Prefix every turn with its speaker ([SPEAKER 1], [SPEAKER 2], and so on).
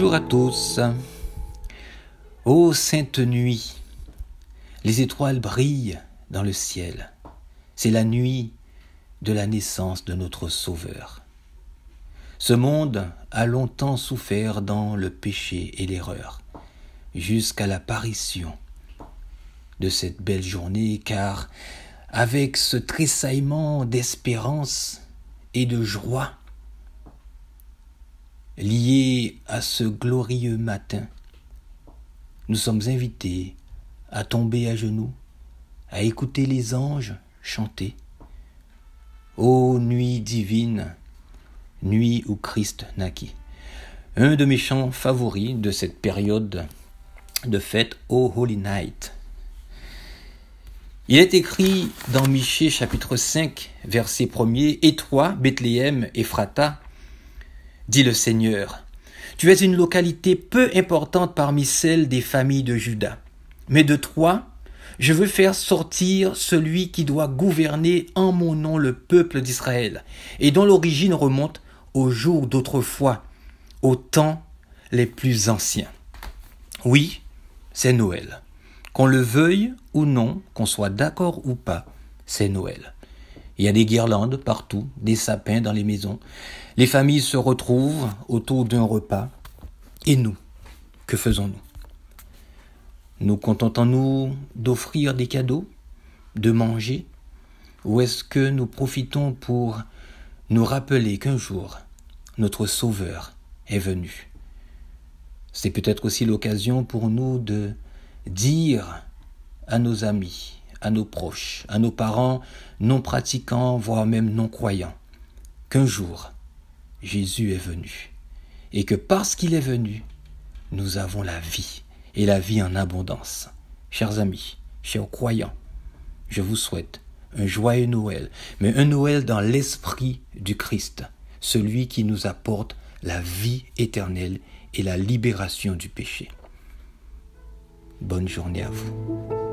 [SPEAKER 1] Bonjour à tous. Ô sainte nuit, les étoiles brillent dans le ciel. C'est la nuit de la naissance de notre Sauveur. Ce monde a longtemps souffert dans le péché et l'erreur, jusqu'à l'apparition de cette belle journée, car avec ce tressaillement d'espérance et de joie lié à ce glorieux matin, nous sommes invités à tomber à genoux, à écouter les anges chanter. Ô nuit divine, nuit où Christ naquit. Un de mes chants favoris de cette période de fête, Ô Holy Night. Il est écrit dans Michée chapitre 5, verset 1er, Et toi, Bethléem, Ephrata, dit le Seigneur, tu es une localité peu importante parmi celles des familles de Juda. Mais de toi, je veux faire sortir celui qui doit gouverner en mon nom le peuple d'Israël, et dont l'origine remonte aux jours d'autrefois, aux temps les plus anciens. Oui, c'est Noël. Qu'on le veuille ou non, qu'on soit d'accord ou pas, c'est Noël. Il y a des guirlandes partout, des sapins dans les maisons. Les familles se retrouvent autour d'un repas. Et nous, que faisons-nous? Nous contentons-nous d'offrir des cadeaux, de manger? Ou est-ce que nous profitons pour nous rappeler qu'un jour, notre Sauveur est venu? C'est peut-être aussi l'occasion pour nous de dire à nos amis, à nos proches, à nos parents non pratiquants, voire même non croyants, qu'un jour Jésus est venu, et que parce qu'il est venu, nous avons la vie, et la vie en abondance. Chers amis, chers croyants, je vous souhaite un joyeux Noël, mais un Noël dans l'esprit du Christ, celui qui nous apporte la vie éternelle et la libération du péché. Bonne journée à vous.